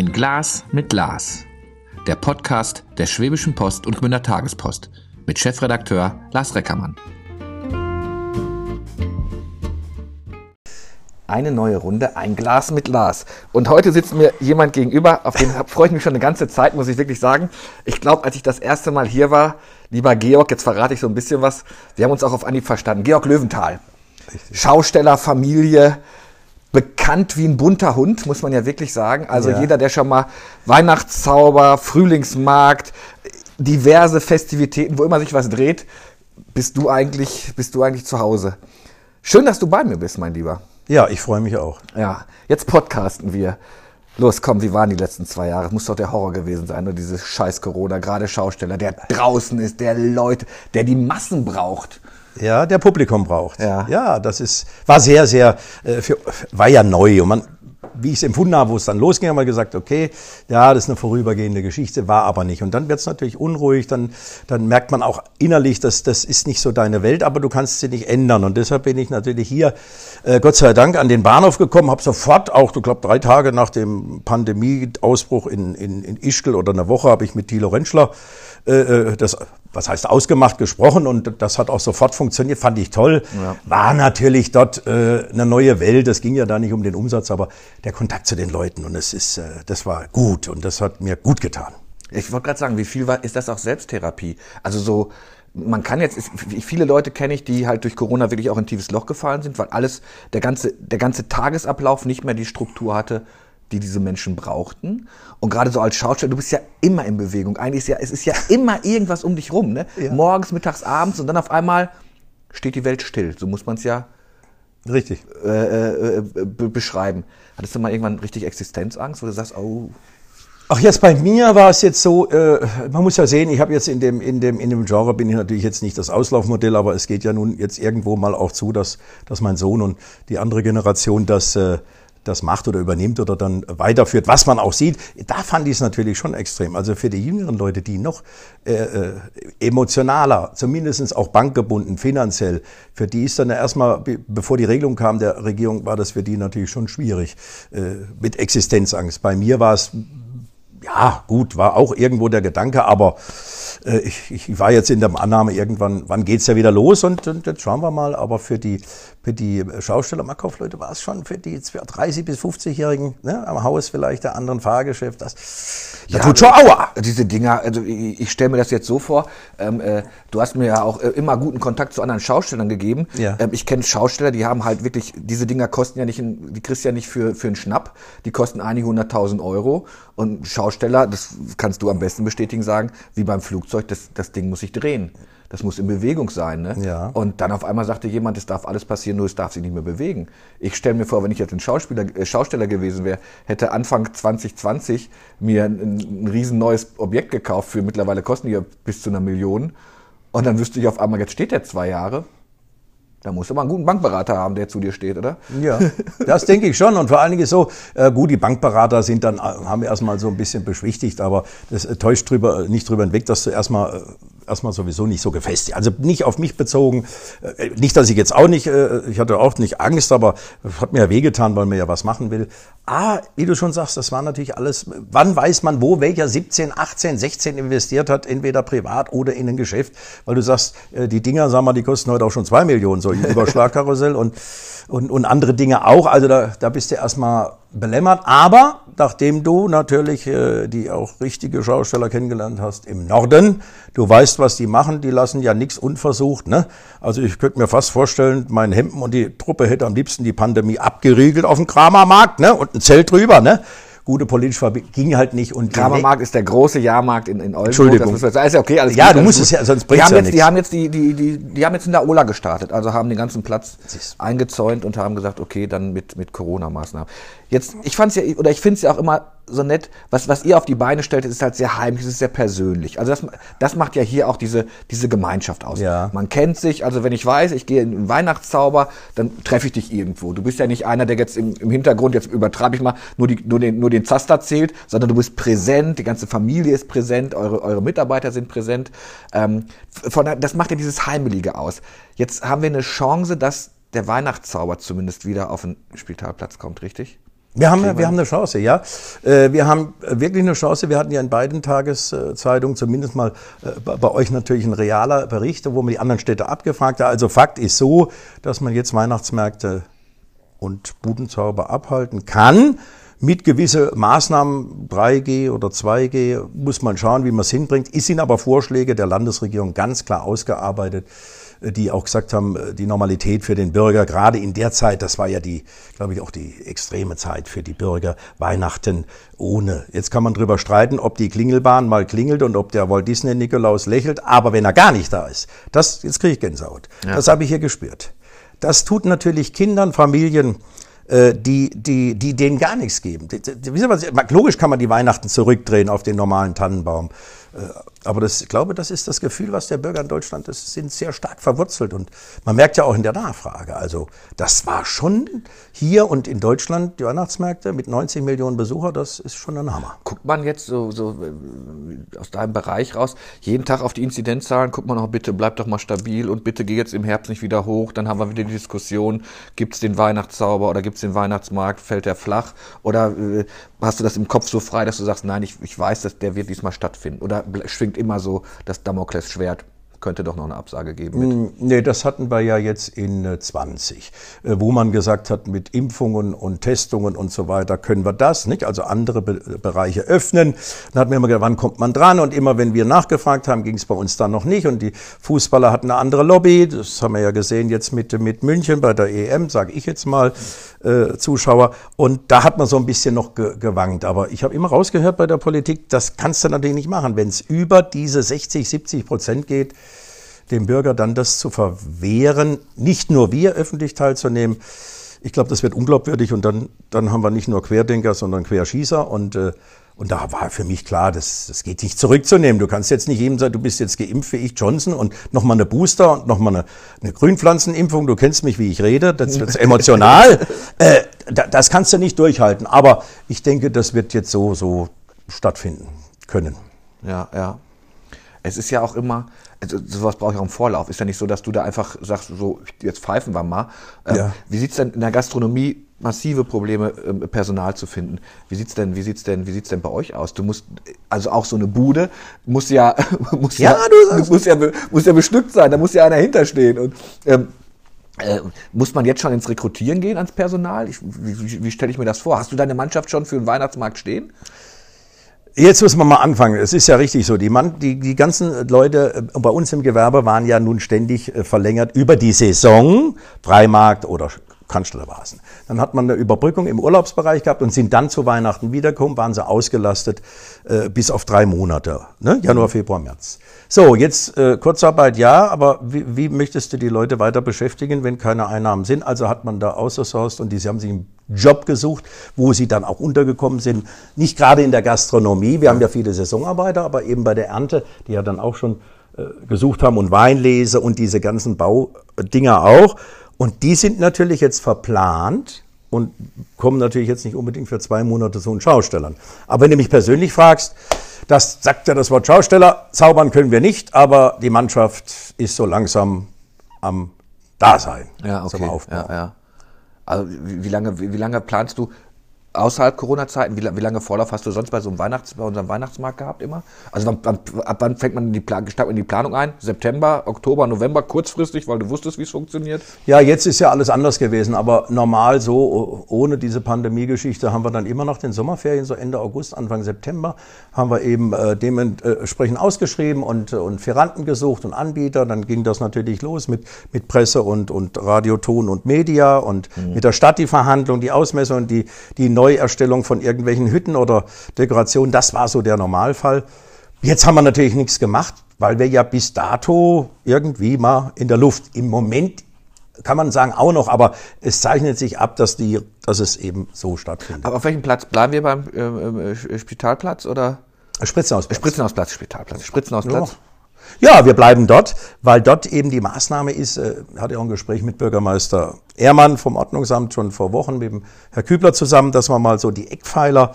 Ein Glas mit Glas. Der Podcast der Schwäbischen Post und Gmünder Tagespost mit Chefredakteur Lars Reckermann. Eine neue Runde, ein Glas mit Glas. Und heute sitzt mir jemand gegenüber, auf den freue ich mich schon eine ganze Zeit, muss ich wirklich sagen. Ich glaube, als ich das erste Mal hier war, lieber Georg, jetzt verrate ich so ein bisschen was, wir haben uns auch auf Anhieb verstanden. Georg Löwenthal, Schausteller, Familie, bekannt wie ein bunter Hund, muss man ja wirklich sagen. Also Ja. jeder, der schon mal Weihnachtszauber, Frühlingsmarkt, diverse Festivitäten, wo immer sich was dreht, bist du eigentlich, bist du eigentlich zu Hause. Schön, dass du bei mir bist, mein Lieber. Ja, ich freue mich auch. Ja, jetzt podcasten wir. Los, komm, wie waren die letzten zwei Jahre? Muss doch der Horror gewesen sein, nur dieses scheiß Corona, gerade Schausteller, der draußen ist, der Leute, der die Massen braucht. Ja, der Publikum braucht. Ja. ja das ist, war sehr, sehr, äh, für, war ja neu. Und man, wie ich es empfunden habe, wo es dann losging, haben wir gesagt, okay, ja, das ist eine vorübergehende Geschichte, war aber nicht. Und dann wird es natürlich unruhig, dann, dann merkt man auch innerlich, dass das ist nicht so deine Welt, aber du kannst sie nicht ändern. Und deshalb bin ich natürlich hier, äh, Gott sei Dank, an den Bahnhof gekommen, habe sofort, auch, du glaub, drei Tage nach dem Pandemieausbruch in, in, in Ischgl oder eine Woche, habe ich mit Thilo Rentschler äh, äh, das, was heißt ausgemacht, gesprochen und das hat auch sofort funktioniert, fand ich toll. Ja. War natürlich dort äh, eine neue Welt, es ging ja da nicht um den Umsatz, aber der Kontakt zu den Leuten und es ist, äh, das war gut und das hat mir gut getan. Ich wollte gerade sagen, wie viel war, ist das auch Selbsttherapie? Also so, man kann jetzt, viele Leute kenne ich, die halt durch Corona wirklich auch in ein tiefes Loch gefallen sind, weil alles, der ganze, der ganze Tagesablauf nicht mehr die Struktur hatte, die diese Menschen brauchten. Und gerade so als Schauspieler, du bist ja immer in Bewegung. Eigentlich ist ja, es ist ja immer irgendwas um dich rum, ne? Ja. Morgens, mittags, abends und dann auf einmal steht die Welt still. So muss man es ja Richtig. äh, äh, be beschreiben. Hattest du mal irgendwann richtig Existenzangst, wo du sagst, oh, Ach, jetzt bei mir war es jetzt so, äh, man muss ja sehen, ich habe jetzt in dem, in, dem, in dem Genre bin ich natürlich jetzt nicht das Auslaufmodell, aber es geht ja nun jetzt irgendwo mal auch zu, dass, dass mein Sohn und die andere Generation das, äh, das macht oder übernimmt oder dann weiterführt, was man auch sieht. Da fand ich es natürlich schon extrem. Also für die jüngeren Leute, die noch äh, äh, emotionaler, zumindest auch bankgebunden, finanziell, für die ist dann erstmal, be- bevor die Regelung kam der Regierung, war das für die natürlich schon schwierig äh, mit Existenzangst. Bei mir war es ja, gut, war auch irgendwo der Gedanke, aber äh, ich, ich war jetzt in der Annahme, irgendwann, wann geht's ja wieder los und, und jetzt schauen wir mal. Aber für die, für die Schausteller, Markaufleute war es schon für die 30- bis 50-Jährigen ne, am Haus vielleicht der anderen Fahrgeschäft. Das, das tut schon aua. Diese Dinger, also ich, ich stelle mir das jetzt so vor, ähm, äh, du hast mir ja auch äh, immer guten Kontakt zu anderen Schaustellern gegeben. Ja. Ähm, ich kenne Schausteller, die haben halt wirklich, diese Dinger kosten ja nicht, die kriegst du ja nicht für, für einen Schnapp, die kosten einige hunderttausend Euro. Und Schausteller, das kannst du am besten bestätigen, sagen, wie beim Flugzeug, das, das Ding muss sich drehen. Das muss in Bewegung sein. Ne? Ja. Und dann auf einmal sagte jemand, es darf alles passieren, nur es darf sich nicht mehr bewegen. Ich stelle mir vor, wenn ich jetzt ein Schauspieler, äh, Schausteller gewesen wäre, hätte Anfang 2020 mir ein, ein riesen neues Objekt gekauft, für mittlerweile kosten die ja bis zu einer Million. Und dann wüsste ich auf einmal, jetzt steht der zwei Jahre. Da musst du mal einen guten Bankberater haben, der zu dir steht, oder? Ja, das denke ich schon. Und vor allen Dingen ist so, äh, gut, die Bankberater sind dann, äh, haben erstmal so ein bisschen beschwichtigt, aber das äh, täuscht drüber, nicht drüber hinweg, dass du erstmal, äh, erstmal sowieso nicht so gefestigt. Also nicht auf mich bezogen. Äh, nicht, dass ich jetzt auch nicht, äh, ich hatte auch nicht Angst, aber es hat mir ja wehgetan, weil man ja was machen will. Ah, wie du schon sagst, das war natürlich alles, wann weiß man, wo welcher 17, 18, 16 investiert hat, entweder privat oder in ein Geschäft, weil du sagst, äh, die Dinger, sag mal, die kosten heute auch schon zwei Millionen, so ein Überschlagkarussell und, und, und andere Dinge auch. Also da, da bist du erstmal belämmert. Aber nachdem du natürlich äh, die auch richtige Schausteller kennengelernt hast im Norden, du weißt, was die machen, die lassen ja nichts unversucht. Ne? Also ich könnte mir fast vorstellen, mein Hemden und die Truppe hätte am liebsten die Pandemie abgeriegelt auf dem Kramermarkt ne? und ein Zelt drüber. Ne? Gute politische Verbindung ging halt nicht. Und Kramermarkt ist der große Jahrmarkt in, in Oldenburg. Entschuldigung. Das ist ja okay, alles Ja, gut, du musst gut. es ja, sonst die bringt's haben ja jetzt, Die nichts. haben jetzt die, die, die, die haben jetzt in der Ola gestartet, also haben den ganzen Platz Siehst. eingezäunt und haben gesagt, okay, dann mit, mit Corona-Maßnahmen. Jetzt, ich fand's ja, oder ich finde es ja auch immer so nett, was, was ihr auf die Beine stellt, ist halt sehr heimlich, es ist sehr persönlich. Also das, das macht ja hier auch diese, diese Gemeinschaft aus. Ja. Man kennt sich, also wenn ich weiß, ich gehe in einen Weihnachtszauber, dann treffe ich dich irgendwo. Du bist ja nicht einer, der jetzt im, im Hintergrund, jetzt übertreibe ich mal, nur, die, nur, den, nur den Zaster zählt, sondern du bist präsent, die ganze Familie ist präsent, eure, eure Mitarbeiter sind präsent. Ähm, von, das macht ja dieses Heimelige aus. Jetzt haben wir eine Chance, dass der Weihnachtszauber zumindest wieder auf den Spieltalplatz kommt, richtig? Wir haben, wir haben eine Chance, ja. Äh, wir haben wirklich eine Chance. Wir hatten ja in beiden Tageszeitungen zumindest mal äh, bei euch natürlich ein realer Bericht, wo man die anderen Städte abgefragt hat. Also Fakt ist so, dass man jetzt Weihnachtsmärkte und Budenzauber abhalten kann. Mit gewisse Maßnahmen, 3G oder 2G, muss man schauen, wie man es hinbringt. Es sind aber Vorschläge der Landesregierung ganz klar ausgearbeitet die auch gesagt haben, die Normalität für den Bürger, gerade in der Zeit, das war ja die, glaube ich, auch die extreme Zeit für die Bürger, Weihnachten ohne. Jetzt kann man drüber streiten, ob die Klingelbahn mal klingelt und ob der Walt Disney Nikolaus lächelt, aber wenn er gar nicht da ist, das, jetzt kriege ich Gänsehaut. Ja. Das habe ich hier gespürt. Das tut natürlich Kindern, Familien, äh, die, die, die denen gar nichts geben. Logisch kann man die Weihnachten zurückdrehen auf den normalen Tannenbaum. Aber das, ich glaube, das ist das Gefühl, was der Bürger in Deutschland ist, sind sehr stark verwurzelt. Und man merkt ja auch in der Nachfrage. Also, das war schon hier und in Deutschland die Weihnachtsmärkte mit 90 Millionen Besucher, das ist schon ein Hammer. Guckt man jetzt so, so äh, aus deinem Bereich raus, jeden Tag auf die Inzidenzzahlen, guckt man auch bitte, bleib doch mal stabil und bitte geh jetzt im Herbst nicht wieder hoch. Dann haben wir wieder die Diskussion, gibt es den Weihnachtszauber oder gibt es den Weihnachtsmarkt, fällt der flach? Oder äh, hast du das im Kopf so frei, dass du sagst, nein, ich, ich weiß, dass der wird diesmal stattfinden? Oder schwingt immer so das Damoklesschwert könnte doch noch eine Absage geben. Mit. Mm, nee, das hatten wir ja jetzt in 20, äh, äh, wo man gesagt hat, mit Impfungen und Testungen und so weiter können wir das, nicht? Also andere Be Bereiche öffnen. Dann hat man immer gedacht, wann kommt man dran? Und immer wenn wir nachgefragt haben, ging es bei uns dann noch nicht. Und die Fußballer hatten eine andere Lobby. Das haben wir ja gesehen jetzt mit, mit München bei der EM, sage ich jetzt mal, äh, Zuschauer. Und da hat man so ein bisschen noch ge gewankt. Aber ich habe immer rausgehört bei der Politik, das kannst du natürlich nicht machen. Wenn es über diese 60, 70 Prozent geht, dem Bürger dann das zu verwehren, nicht nur wir öffentlich teilzunehmen. Ich glaube, das wird unglaubwürdig und dann, dann haben wir nicht nur Querdenker, sondern Querschießer und äh, und da war für mich klar, das, das geht nicht zurückzunehmen. Du kannst jetzt nicht jedem sagen, du bist jetzt geimpft wie ich Johnson und nochmal eine Booster und nochmal eine, eine Grünpflanzenimpfung. Du kennst mich, wie ich rede. Das wird emotional. äh, das kannst du nicht durchhalten. Aber ich denke, das wird jetzt so, so stattfinden können. Ja, ja. Es ist ja auch immer, also sowas brauche ich auch im Vorlauf. Ist ja nicht so, dass du da einfach sagst, so, jetzt pfeifen wir mal. Ähm, ja. Wie sieht's denn in der Gastronomie massive Probleme, ähm, Personal zu finden. Wie sieht's denn, wie sieht's denn, wie sieht's denn bei euch aus? Du musst, also auch so eine Bude muss ja, muss ja, ja du muss ja, muss ja bestückt sein. Da muss ja einer hinterstehen und ähm, äh, muss man jetzt schon ins Rekrutieren gehen ans Personal? Ich, wie, wie, stelle ich mir das vor? Hast du deine Mannschaft schon für den Weihnachtsmarkt stehen? Jetzt müssen wir mal anfangen. Es ist ja richtig so. Die, Mann, die, die ganzen Leute äh, bei uns im Gewerbe waren ja nun ständig äh, verlängert über die Saison, Freimarkt oder Cannstatter Dann hat man eine Überbrückung im Urlaubsbereich gehabt und sind dann zu Weihnachten wiedergekommen, waren sie ausgelastet äh, bis auf drei Monate, ne? Januar, Februar, März. So, jetzt äh, Kurzarbeit ja, aber wie, wie möchtest du die Leute weiter beschäftigen, wenn keine Einnahmen sind? Also hat man da ausgesourced und die, sie haben sich einen Job gesucht, wo sie dann auch untergekommen sind. Nicht gerade in der Gastronomie, wir haben ja viele Saisonarbeiter, aber eben bei der Ernte, die ja dann auch schon äh, gesucht haben und Weinlese und diese ganzen Baudinger auch. Und die sind natürlich jetzt verplant und kommen natürlich jetzt nicht unbedingt für zwei Monate zu den Schaustellern. Aber wenn du mich persönlich fragst, das sagt ja das Wort Schausteller, zaubern können wir nicht, aber die Mannschaft ist so langsam am Dasein. Ja, okay. Ja, ja. Also wie, wie, lange, wie, wie lange planst du außerhalb Corona-Zeiten, wie, wie, lange Vorlauf hast du sonst bei so einem Weihnachts, bei unserem Weihnachtsmarkt gehabt immer? Also wann, wann, ab wann fängt man in die, Plan, in die Planung ein? September, Oktober, November, kurzfristig, weil du wusstest, wie es funktioniert? Ja, jetzt ist ja alles anders gewesen, aber normal so, ohne diese Pandemie-Geschichte, haben wir dann immer nach den Sommerferien, so Ende August, Anfang September, haben wir eben äh, dementsprechend ausgeschrieben und, und Ferranten gesucht und Anbieter. Dann ging das natürlich los mit, mit Presse und, und Radio, Ton und Media und mhm. mit der Stadt die Verhandlung, die Ausmessung, die, die Neuerstellung von irgendwelchen Hütten oder Dekorationen. Das war so der Normalfall. Jetzt haben wir natürlich nichts gemacht, weil wir ja bis dato irgendwie mal in der Luft. Im Moment kann man sagen auch noch, aber es zeichnet sich ab, dass die, dass es eben so stattfindet. Aber auf welchem Platz bleiben wir beim äh, Spitalplatz oder? Spritzenhausplatz. Spritzenhausplatz, Spitalplatz, Spritzenhausplatz. Ja. Ja, wir bleiben dort, weil dort eben die Maßnahme ist, äh, hatte auch ein Gespräch mit Bürgermeister Ehrmann vom Ordnungsamt schon vor Wochen mit dem Herr Kübler zusammen, dass wir mal so die Eckpfeiler,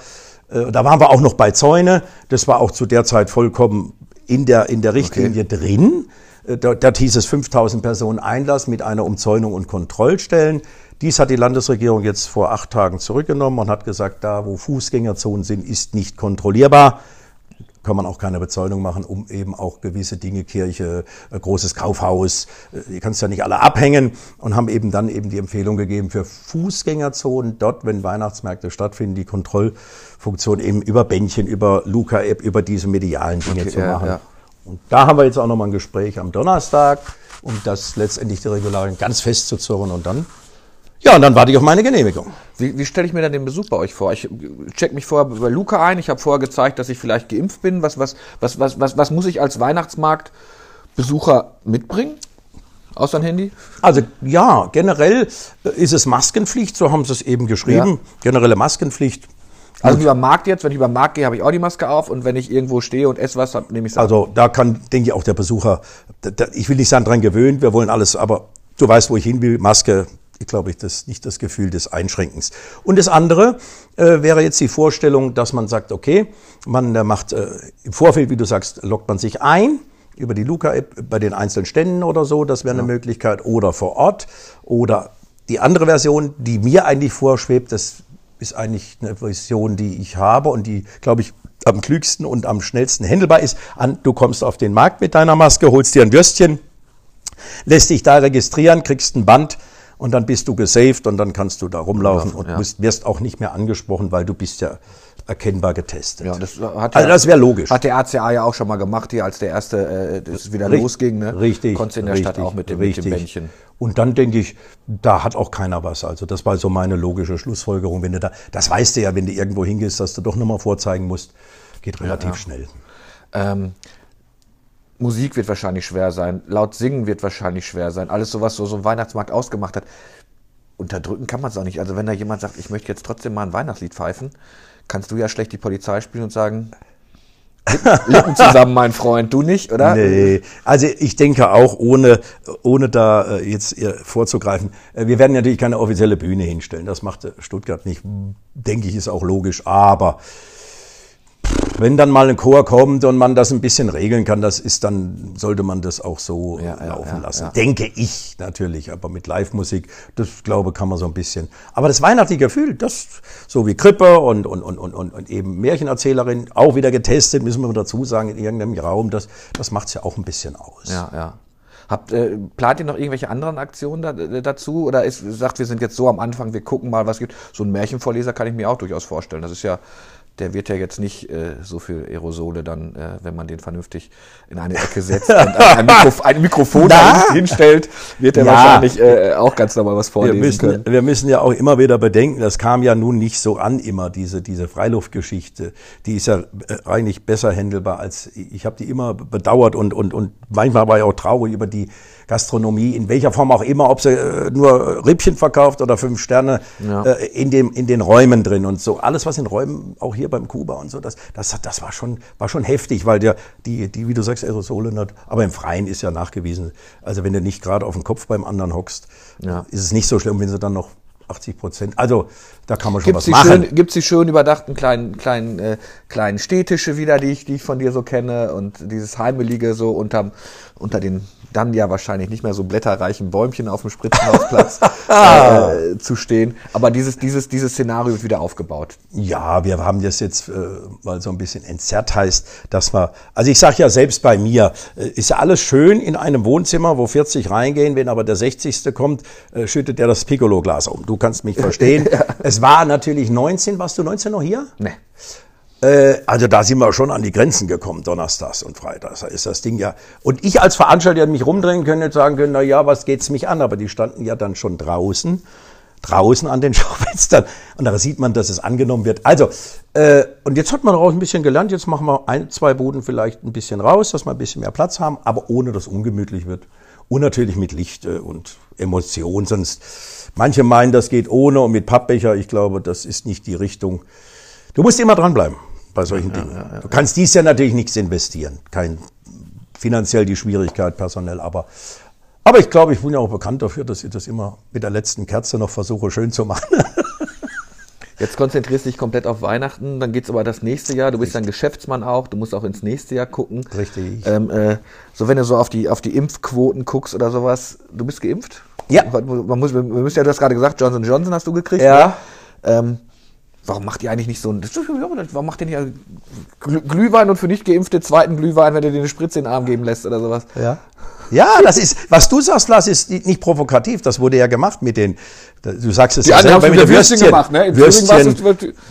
äh, da waren wir auch noch bei Zäune, das war auch zu der Zeit vollkommen in der, in der Richtlinie okay. drin. Äh, dort, dort hieß es 5000 Personen Einlass mit einer Umzäunung und Kontrollstellen. Dies hat die Landesregierung jetzt vor acht Tagen zurückgenommen und hat gesagt, da wo Fußgängerzonen sind, ist nicht kontrollierbar kann man auch keine Bezahlung machen, um eben auch gewisse Dinge, Kirche, äh, großes Kaufhaus, äh, die kannst ja nicht alle abhängen und haben eben dann eben die Empfehlung gegeben für Fußgängerzonen dort, wenn Weihnachtsmärkte stattfinden, die Kontrollfunktion eben über Bändchen, über Luca-App, über diese medialen Dinge okay, zu machen. Ja. Und da haben wir jetzt auch nochmal ein Gespräch am Donnerstag, um das letztendlich die Regularien ganz festzuzurren und dann ja, und dann warte ich auf meine Genehmigung. Wie, wie stelle ich mir dann den Besuch bei euch vor? Ich check mich vorher bei Luca ein. Ich habe vorher gezeigt, dass ich vielleicht geimpft bin. Was, was, was, was, was, was muss ich als Weihnachtsmarktbesucher mitbringen? Außer ein Handy? Also ja, generell ist es Maskenpflicht, so haben sie es eben geschrieben. Ja. Generelle Maskenpflicht. Also wie beim Markt jetzt, wenn ich beim Markt gehe, habe ich auch die Maske auf und wenn ich irgendwo stehe und esse was, dann nehme ich es Also da kann, denke ich, auch der Besucher, ich will nicht sagen dran gewöhnt, wir wollen alles, aber du weißt, wo ich hin will, Maske, glaube ich, das nicht das Gefühl des Einschränkens. Und das andere äh, wäre jetzt die Vorstellung, dass man sagt, okay, man äh, macht äh, im Vorfeld, wie du sagst, lockt man sich ein über die Luca-App bei den einzelnen Ständen oder so, das wäre ja. eine Möglichkeit, oder vor Ort. Oder die andere Version, die mir eigentlich vorschwebt, das ist eigentlich eine Version, die ich habe und die, glaube ich, am klügsten und am schnellsten handelbar ist. An, du kommst auf den Markt mit deiner Maske, holst dir ein Würstchen, lässt dich da registrieren, kriegst ein Band, und dann bist du gesaved und dann kannst du da rumlaufen und ja. musst, wirst auch nicht mehr angesprochen, weil du bist ja erkennbar getestet. Ja, das hat also ja, das wäre logisch. Hat der ACA ja auch schon mal gemacht hier, als der erste äh, das wieder richtig, losging. Ne? Richtig. Konntest in der richtig, Stadt auch mit dem, richtig. mit dem Bändchen. Und dann denke ich, da hat auch keiner was. Also das war so meine logische Schlussfolgerung. Wenn du da, das weißt du ja, wenn du irgendwo hingehst, dass du doch nochmal vorzeigen musst, geht relativ ja, ja. schnell. Ähm, Musik wird wahrscheinlich schwer sein, laut singen wird wahrscheinlich schwer sein, alles so, was so, so ein Weihnachtsmarkt ausgemacht hat. Unterdrücken kann man es auch nicht. Also wenn da jemand sagt, ich möchte jetzt trotzdem mal ein Weihnachtslied pfeifen, kannst du ja schlecht die Polizei spielen und sagen, Lippen zusammen, mein Freund, du nicht, oder? Nee, also ich denke auch, ohne, ohne da äh, jetzt vorzugreifen, äh, wir werden natürlich keine offizielle Bühne hinstellen. Das macht Stuttgart nicht, denke ich, ist auch logisch. Aber wenn dann mal ein Chor kommt und man das ein bisschen regeln kann, das ist dann, sollte man das auch so ja, laufen ja, lassen. Denke ich natürlich, aber mit Live-Musik, das glaube kann man so ein bisschen. Aber das weihnachtliche Gefühl, das, so wie Krippe und, und, und, und, und eben Märchenerzählerin, auch wieder getestet, müssen wir dazu sagen, in irgendeinem Raum, das, das macht es ja auch ein bisschen aus. Ja, ja. Habt, äh, plant ihr noch irgendwelche anderen Aktionen da, äh, dazu? Oder ist, sagt, wir sind jetzt so am Anfang, wir gucken mal, was gibt? So ein Märchenvorleser kann ich mir auch durchaus vorstellen. Das ist ja der wird ja jetzt nicht äh, so viel Aerosole dann, äh, wenn man den vernünftig in eine Ecke setzt und ein, Mikrof ein Mikrofon hinstellt, wird er ja. wahrscheinlich äh, auch ganz normal was vorlesen wir müssen, können. Wir müssen ja auch immer wieder bedenken, das kam ja nun nicht so an immer, diese, diese Freiluftgeschichte. Die ist ja äh, eigentlich besser händelbar als, ich habe die immer bedauert und, und, und manchmal war ich auch traurig über die Gastronomie, in welcher Form auch immer, ob sie äh, nur Rippchen verkauft oder fünf Sterne, ja. äh, in, dem, in den Räumen drin und so. Alles, was in Räumen, auch hier beim Kuba und so, das, das, das war, schon, war schon heftig, weil der, die, die, wie du sagst, Aerosole hat, aber im Freien ist ja nachgewiesen. Also wenn du nicht gerade auf dem Kopf beim anderen hockst, ja. ist es nicht so schlimm, wenn sie dann noch 80 Prozent. Also da kann man schon gibt's was machen. Schön, Gibt es die schön überdachten kleinen, kleinen, äh, kleinen Städtische wieder, die ich, die ich von dir so kenne und dieses Heimelige so unterm, unter den dann ja wahrscheinlich nicht mehr so blätterreichen Bäumchen auf dem Spritzenhausplatz äh, zu stehen. Aber dieses, dieses, dieses Szenario wird wieder aufgebaut. Ja, wir haben das jetzt äh, mal so ein bisschen entzerrt heißt, dass man, also ich sage ja selbst bei mir, äh, ist ja alles schön in einem Wohnzimmer, wo 40 reingehen, wenn aber der 60. kommt, äh, schüttet der das Piccolo-Glas um. Du kannst mich verstehen. ja. Es war natürlich 19, warst du 19 noch hier? Nee. Äh, also da sind wir schon an die Grenzen gekommen, donnerstags und freitags. Da ist das Ding ja. Und ich als Veranstalter hätte mich rumdrehen können und sagen können, na ja, was geht's mich an? Aber die standen ja dann schon draußen, draußen an den Schaufenstern. Und da sieht man, dass es angenommen wird. Also, äh, und jetzt hat man daraus ein bisschen gelernt. Jetzt machen wir ein, zwei Buden vielleicht ein bisschen raus, dass wir ein bisschen mehr Platz haben, aber ohne dass ungemütlich wird. Und natürlich mit Licht äh, und Emotion. Sonst, manche meinen, das geht ohne und mit Pappbecher. Ich glaube, das ist nicht die Richtung. Du musst immer dranbleiben bei solchen ja, Dingen. Ja, ja, du kannst dies ja natürlich nichts investieren. Kein finanziell die Schwierigkeit, personell, aber aber ich glaube, ich bin ja auch bekannt dafür, dass ich das immer mit der letzten Kerze noch versuche schön zu machen. Jetzt konzentrierst du dich komplett auf Weihnachten, dann geht's aber das nächste Jahr. Du bist dann Geschäftsmann auch, du musst auch ins nächste Jahr gucken. Richtig. Ähm, äh, so wenn du so auf die, auf die Impfquoten guckst oder sowas, du bist geimpft? Ja. Man muss, wir müssen ja, du hast gerade gesagt, Johnson Johnson hast du gekriegt. Ja. Ne? Ähm, warum macht ihr eigentlich nicht so ein, warum macht ihr nicht Glüh- Glühwein und für nicht Geimpfte zweiten Glühwein, wenn ihr dir eine Spritze in den Arm geben lässt oder sowas? Ja. Ja, das ist, was du sagst, Lars, ist nicht provokativ. Das wurde ja gemacht mit den, du sagst es Die ja selber mit der Würstchen gemacht, ne? In Würstchen.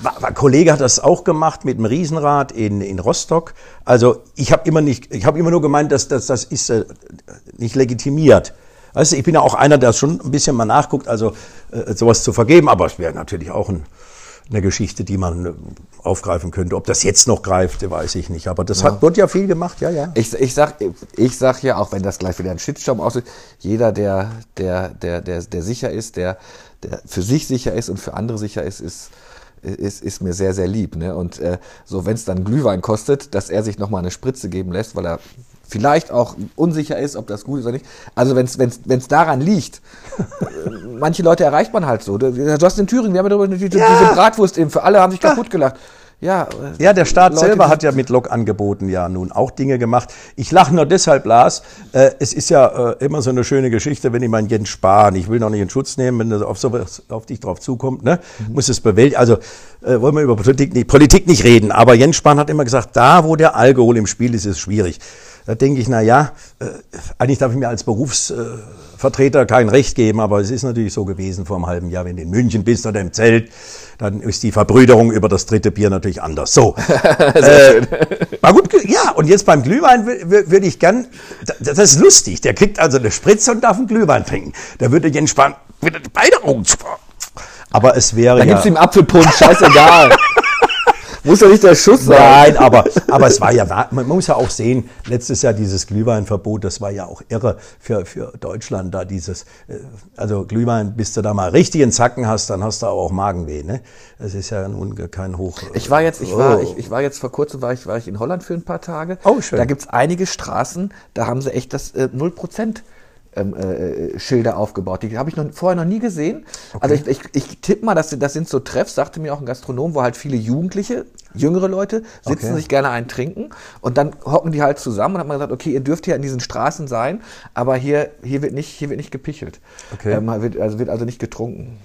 Wa- wa- Kollege hat das auch gemacht mit dem Riesenrad in, in Rostock. Also ich habe immer nicht, ich habe immer nur gemeint, dass das, das ist äh, nicht legitimiert. Weißt du, ich bin ja auch einer, der schon ein bisschen mal nachguckt, also äh, sowas zu vergeben, aber es wäre natürlich auch ein, eine Geschichte, die man äh, aufgreifen könnte. Ob das jetzt noch greift, weiß ich nicht. Aber das hat, wird ja viel gemacht, ja, ja. Ich, ich, sag, ich sag ja, auch wenn das gleich wieder ein Shitstorm aussieht, jeder, der, der, der, der, der sicher ist, der, der für sich sicher ist und für andere sicher ist, ist, ist, ist mir sehr, sehr lieb. Ne? Und äh, so, wenn es dann Glühwein kostet, dass er sich nochmal eine Spritze geben lässt, weil er vielleicht auch unsicher ist, ob das gut ist oder nicht. Also wenn es daran liegt, manche Leute erreicht man halt so. Du hast in Thüringen, wir haben ja darüber die, Ja. diese Bratwurstimpfe, alle haben sich kaputt gelacht. Ja, äh, Ja, der Staat Leute, selber hat ja mit Log-Angeboten ja nun auch Dinge gemacht. Ich lache nur deshalb, Lars. Äh, es ist ja äh, immer so eine schöne Geschichte, wenn ich meinen Jens Spahn, ich will noch nicht in Schutz nehmen, wenn das auf, sowas, auf dich drauf zukommt, ne, muss es bewältigen. Also äh, wollen wir über Politik nicht, Politik nicht reden, aber Jens Spahn hat immer gesagt, da wo der Alkohol im Spiel ist, ist es schwierig. Da denke ich, na ja, äh, eigentlich darf ich mir als Berufsvertreter kein Recht geben, aber es ist natürlich so gewesen vor einem halben Jahr, wenn du in München bist oder im Zelt, dann ist die Verbrüderung über das dritte Bier natürlich anders. So. äh, war gut, ja, und jetzt beim Glühwein wür- wür- würde ich gern, da- das ist lustig, der kriegt also eine Spritze und darf einen Glühwein trinken. Da würde Jens Spahn wieder beide Augen zu. Aber es wäre Dann ja... gibt's ihm Apfelpunsch, scheißegal. Muss ja nicht der Schuss sein. Nein, aber, aber es war ja, wahr- man muss ja auch sehen, letztes Jahr dieses Glühweinverbot, das war ja auch irre für, für Deutschland da dieses, äh, also Glühwein, bis du da mal richtig in Zacken hast, dann hast du auch Magenweh, ne? Das ist ja nun kein Hoch. Ich war jetzt, ich war, Oh. ich, ich war jetzt vor kurzem war ich, war ich in Holland für ein paar Tage. Oh, schön. Da gibt's einige Straßen, da haben sie echt das äh, 0% ähm, äh, Schilder aufgebaut. Die habe ich noch, vorher noch nie gesehen. Also ich, ich, ich tippe mal, das sind, das sind so Treffs, sagte mir auch ein Gastronom, wo halt viele Jugendliche, jüngere Leute sitzen Okay. sich gerne einen trinken und dann hocken die halt zusammen und hat man gesagt, okay, ihr dürft hier an diesen Straßen sein, aber hier, hier wird nicht, hier wird nicht gepichelt. Okay. Ähm, wird, also wird also nicht getrunken.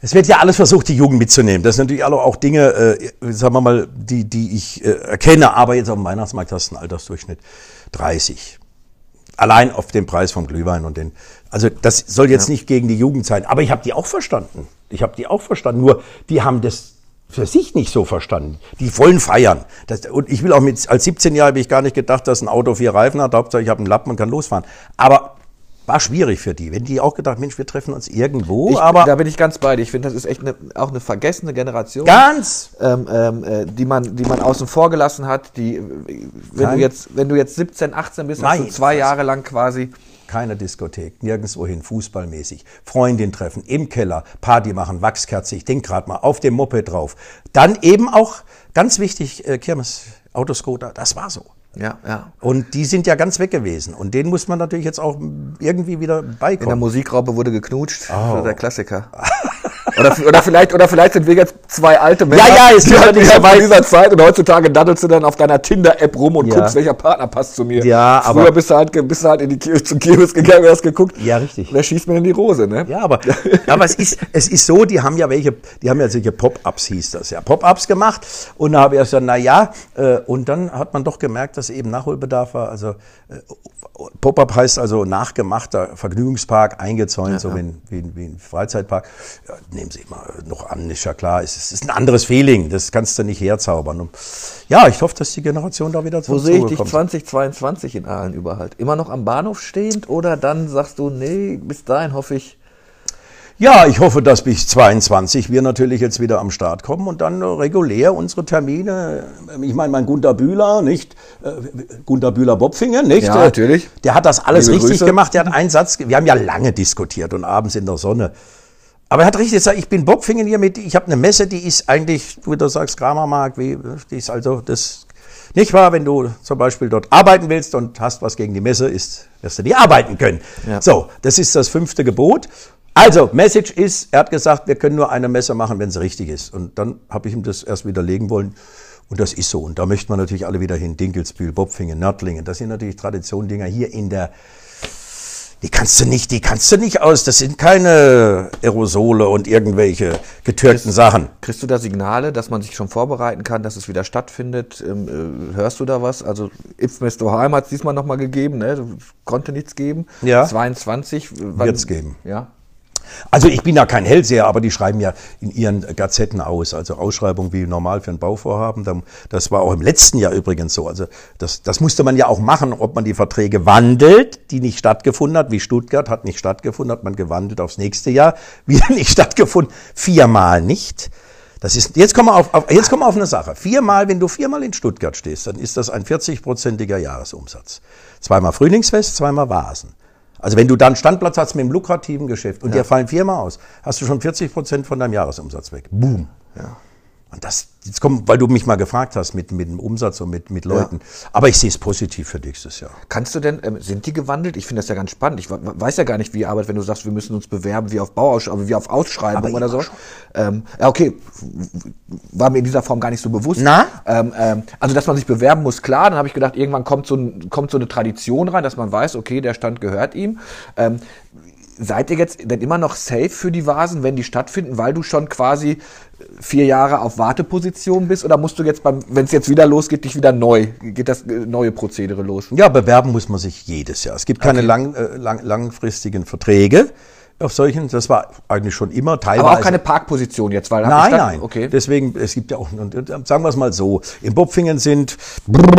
Es wird ja alles versucht, die Jugend mitzunehmen. Das sind natürlich alle auch Dinge, äh, sagen wir mal, die, die ich äh, erkenne. Aber jetzt auf dem Weihnachtsmarkt hast du einen Altersdurchschnitt 30. Allein auf den Preis vom Glühwein und den. Also das soll jetzt nicht gegen die Jugend sein. Aber ich habe die auch verstanden. Ich habe die auch verstanden. Nur die haben das für sich nicht so verstanden. Die wollen feiern. Das, und ich will auch mit, als 17-Jähriger habe ich gar nicht gedacht, dass ein Auto vier Reifen hat. Hauptsache ich habe einen Lappen und kann losfahren. Aber war schwierig für die. Wenn die auch gedacht, Mensch, wir treffen uns irgendwo, Ich, aber da bin ich ganz bei dir. Ich finde, das ist echt eine, auch eine vergessene Generation. ganz ähm, ähm, äh, die man, die man außen vor gelassen hat, die, äh, wenn Nein. du jetzt, wenn du jetzt 17, 18 bist, hast du Nein, zwei Jahre lang quasi. keine Diskothek, nirgendwohin, fußballmäßig, Freundin treffen, im Keller, Party machen, Wachskerze, ich denk gerade mal, auf dem Moped drauf. Dann eben auch, ganz wichtig, äh, Kirmes, Autoscooter, das war so. Ja, ja. Und die sind ja ganz weg gewesen. Und denen muss man natürlich jetzt auch irgendwie wieder In der beikommen. Musikraube wurde geknutscht. Oh. Der Klassiker. Oder, oder, vielleicht, oder vielleicht sind wir jetzt zwei alte Männer, Ja, ja, ist die halt natürlich nicht dabei. von dieser Zeit und heutzutage daddelst du dann auf deiner Tinder-App rum und Ja. guckst, welcher Partner passt zu mir. Ja, Früher aber- bist du halt, bist du halt in die Kirche, zum Kirmes gegangen und hast geguckt. Ja, richtig. Wer schießt mir in die Rose, ne? Ja, aber, aber es, ist, es ist so, die haben ja welche, die haben ja solche Pop-Ups, hieß das ja, Pop-Ups gemacht. Und da habe ich erst gesagt, na ja, äh, und dann hat man doch gemerkt, dass eben Nachholbedarf war. Also äh, Pop-Up heißt also nachgemachter Vergnügungspark, eingezäunt, so wie, ein- wie, ein- wie ein Freizeitpark. Ja, nehmen Sie mal noch an, ist ja klar, es ist, ein anderes Feeling, das kannst du nicht herzaubern. Und ja, ich hoffe, dass die Generation da wieder Wo zum sehe ich dich kommt. 2022 in Aalen überhaupt? Immer noch am Bahnhof stehend oder dann sagst du, nee, bis dahin hoffe ich. Ja, ich hoffe, dass bis 22 wir natürlich jetzt wieder am Start kommen und dann regulär unsere Termine. Ich meine, mein Gunter Bühler, nicht? Äh, Gunter Bühler Bopfinger, nicht? Ja, Äh, natürlich. Der hat das alles Liebe richtig Grüße. gemacht. Der hat einen Satz, wir haben ja lange diskutiert und abends in der Sonne. Aber er hat richtig gesagt, ich bin Bopfingen hier mit, ich habe eine Messe, die ist eigentlich, wie du sagst, Kramermarkt, wie, die ist also das, nicht wahr, wenn du zum Beispiel dort arbeiten willst und hast was gegen die Messe, ist, wirst du die arbeiten können. Ja. So, das ist das fünfte Gebot. Also, Message ist, er hat gesagt, wir können nur eine Messe machen, wenn sie richtig ist. Und dann habe ich ihm das erst widerlegen wollen. Und das ist so. Und da möchten wir natürlich alle wieder hin. Dinkelsbühl, Bopfingen, Nördlingen. Das sind natürlich Traditiondinger hier in der, die kannst du nicht, die kannst du nicht aus. Das sind keine Aerosole und irgendwelche getürkten Sachen. Kriegst du da Signale, dass man sich schon vorbereiten kann, dass es wieder stattfindet? Ähm, äh, hörst du da was? Also Impfmist Heim hat es diesmal nochmal gegeben, ne? Konnte nichts geben. Ja. 22. Wird's geben. Ja. Also ich bin ja kein Hellseher, aber die schreiben ja in ihren Gazetten aus, also Ausschreibung wie normal für ein Bauvorhaben. Das war auch im letzten Jahr übrigens so. Also das, das musste man ja auch machen, ob man die Verträge wandelt, die nicht stattgefunden hat, wie Stuttgart hat nicht stattgefunden, hat man gewandelt aufs nächste Jahr, wieder nicht stattgefunden, viermal nicht. Das ist, jetzt kommen wir auf, auf, jetzt kommen wir auf eine Sache. Viermal, wenn du viermal in Stuttgart stehst, dann ist das ein 40-prozentiger Jahresumsatz. Zweimal Frühlingsfest, zweimal Vasen. Also wenn du dann Standplatz hast mit einem lukrativen Geschäft und ja. dir fallen viermal aus, hast du schon 40 Prozent von deinem Jahresumsatz weg. Boom. Ja. Und das, jetzt kommt, weil du mich mal gefragt hast mit, mit dem Umsatz und mit, mit Leuten. Ja. Aber ich sehe es positiv für nächstes Jahr. Kannst du denn, ähm, sind die gewandelt? Ich finde das ja ganz spannend. Ich weiß ja gar nicht, wie ihr arbeitet, wenn du sagst, wir müssen uns bewerben wie auf Bauausschreibung, wie auf Ausschreibung oder so. Ähm, ja, okay. War mir in dieser Form gar nicht so bewusst. Na? Ähm, ähm, also, dass man sich bewerben muss, klar. Dann habe ich gedacht, irgendwann kommt so, ein, kommt so eine Tradition rein, dass man weiß, okay, der Stand gehört ihm. Seid ihr jetzt denn immer noch safe für die Vasen, wenn die stattfinden, weil du schon quasi vier Jahre auf Warteposition bist oder musst du jetzt beim, wenn es jetzt wieder losgeht, dich wieder neu, geht das äh, neue Prozedere los? Ja, bewerben muss man sich jedes Jahr. Es gibt keine okay. lang, äh, lang, langfristigen Verträge auf solchen, das war eigentlich schon immer teilweise. Aber auch keine Parkposition jetzt, weil nein, nein. Okay. Deswegen, es gibt ja auch, sagen wir es mal so, in Bopfingen sind,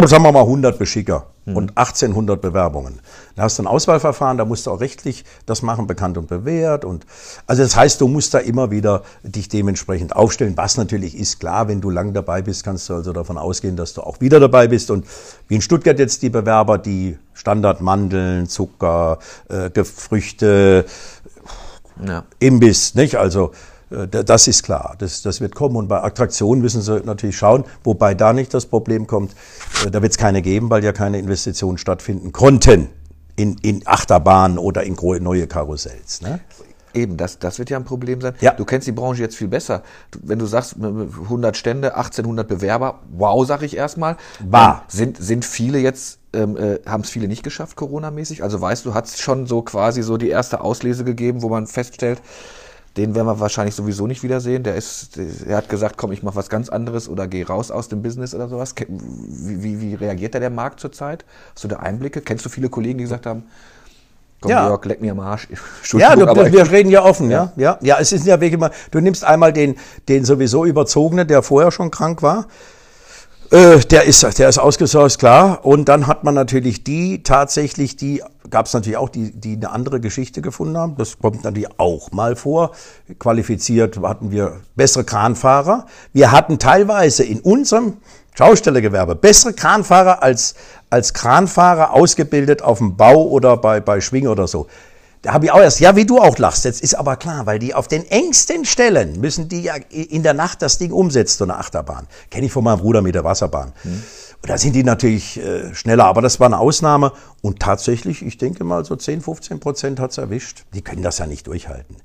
sagen wir mal 100 Beschicker mhm. und 1800 Bewerbungen. Da hast du ein Auswahlverfahren, da musst du auch rechtlich das machen, bekannt und bewährt und, also das heißt, du musst da immer wieder dich dementsprechend aufstellen, was natürlich ist klar, wenn du lang dabei bist, kannst du also davon ausgehen, dass du auch wieder dabei bist und wie in Stuttgart jetzt die Bewerber, die Standardmandeln, Zucker, äh, Früchte, ja. Imbiss, nicht? Also äh, das ist klar, das, das wird kommen. Und bei Attraktionen müssen Sie natürlich schauen, wobei da nicht das Problem kommt, äh, da wird es keine geben, weil ja keine Investitionen stattfinden konnten in, in Achterbahnen oder in neue Karussells. Ne? Eben, das, das wird ja ein Problem sein. Ja. Du kennst die Branche jetzt viel besser. Wenn du sagst, 100 Stände, 1800 Bewerber, wow, sag ich erstmal. War. Sind, sind viele jetzt, ähm, äh, haben es viele nicht geschafft, Corona-mäßig? Also weißt du, hat es schon so quasi so die erste Auslese gegeben, wo man feststellt, den werden wir wahrscheinlich sowieso nicht wiedersehen. Der ist, er hat gesagt, komm, ich mache was ganz anderes oder geh raus aus dem Business oder sowas. Wie, wie, wie reagiert da der Markt zurzeit? Hast du da Einblicke? Kennst du viele Kollegen, die gesagt haben, Komm, ja. Jörg, leck mir am Arsch. Ja, du, wir reden ja offen, ja. ja. Ja, es ist ja wirklich mal, du nimmst einmal den, den sowieso überzogenen, der vorher schon krank war. Äh, der ist, der ist ausgesorgt, klar. Und dann hat man natürlich die, tatsächlich die, gab es natürlich auch die, die eine andere Geschichte gefunden haben. Das kommt natürlich auch mal vor. Qualifiziert hatten wir bessere Kranfahrer. Wir hatten teilweise in unserem Schaustellergewerbe bessere Kranfahrer als, als Kranfahrer ausgebildet auf dem Bau oder bei, bei Schwing oder so. Da habe ich auch erst, ja, wie du auch lachst, jetzt ist aber klar, weil die auf den engsten Stellen müssen die ja in der Nacht das Ding umsetzen, so eine Achterbahn. Kenne ich von meinem Bruder mit der Wasserbahn. Mhm. Und da sind die natürlich äh, schneller, aber das war eine Ausnahme. Und tatsächlich, ich denke mal, so 10, 15 Prozent hat's erwischt. Die können das ja nicht durchhalten.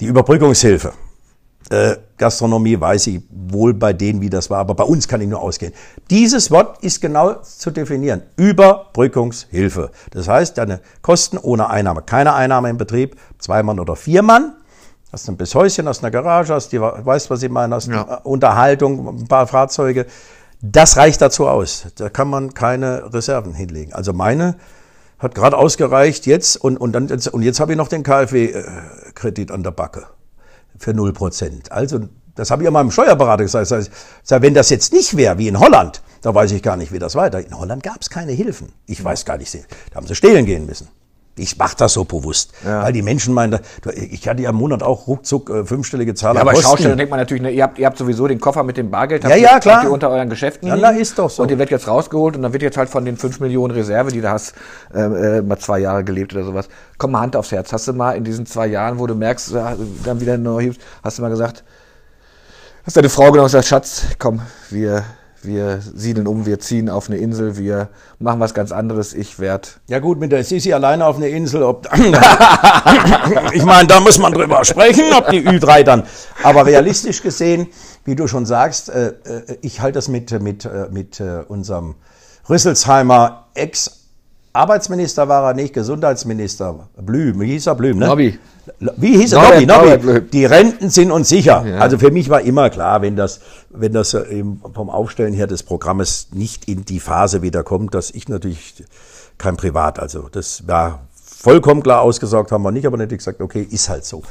Die Überbrückungshilfe. Äh, Gastronomie weiß ich wohl bei denen, wie das war, aber bei uns kann ich nur ausgehen. Dieses Wort ist genau zu definieren. Überbrückungshilfe. Das heißt, deine Kosten ohne Einnahme. Keine Einnahme im Betrieb, zwei Mann oder vier Mann. Hast ein Häuschen, hast eine Garage, hast die, weißt was ich meine, hast ja. Unterhaltung, ein paar Fahrzeuge. Das reicht dazu aus. Da kann man keine Reserven hinlegen. Also meine hat gerade ausgereicht jetzt und, und, dann, und jetzt habe ich noch den KfW-Kredit an der Backe für 0 Prozent. Also, das habe ich ja meinem Steuerberater gesagt. Das heißt, wenn das jetzt nicht wäre, wie in Holland, da weiß ich gar nicht, wie das weiter. In Holland gab es keine Hilfen. Ich weiß gar nicht, da haben sie stehlen gehen müssen. Ich mache das so bewusst, ja. weil die Menschen meinen, ich hatte ja im Monat auch ruckzuck äh, fünfstellige Zahlen. Ja, aber Schausteller denkt man natürlich, ne, ihr, habt, ihr habt sowieso den Koffer mit dem Bargeld, habt ja, ja, klar. Habt ihr unter euren Geschäften Ja, na, ist doch so. Und ihr wird jetzt rausgeholt und dann wird jetzt halt von den 5 Millionen Reserve, die du hast, äh, äh, mal zwei Jahre gelebt oder sowas. Komm mal Hand aufs Herz. Hast du mal in diesen zwei Jahren, wo du merkst, dann wieder neu hast du mal gesagt, hast deine Frau genau gesagt, Schatz, komm, wir wir siedeln um, wir ziehen auf eine Insel, wir machen was ganz anderes. Ich werde. Ja gut, mit der Sisi alleine auf einer Insel, ob, ich meine, da muss man drüber sprechen, ob die Ü3 dann. Aber realistisch gesehen, wie du schon sagst, äh, äh, ich halte das mit, mit, äh, mit unserem Rüsselsheimer Ex- Arbeitsminister war er nicht, Gesundheitsminister. Blüm, wie hieß er Blüm, ne? Nobby. Wie hieß er? Norbert, Nobby, Nobby. Die Renten sind uns sicher. Ja. Also für mich war immer klar, wenn das, wenn das eben vom Aufstellen her des Programmes nicht in die Phase wieder kommt, dass ich natürlich kein Privat, also das war vollkommen klar ausgesagt, haben wir nicht, aber nicht gesagt, okay, ist halt so.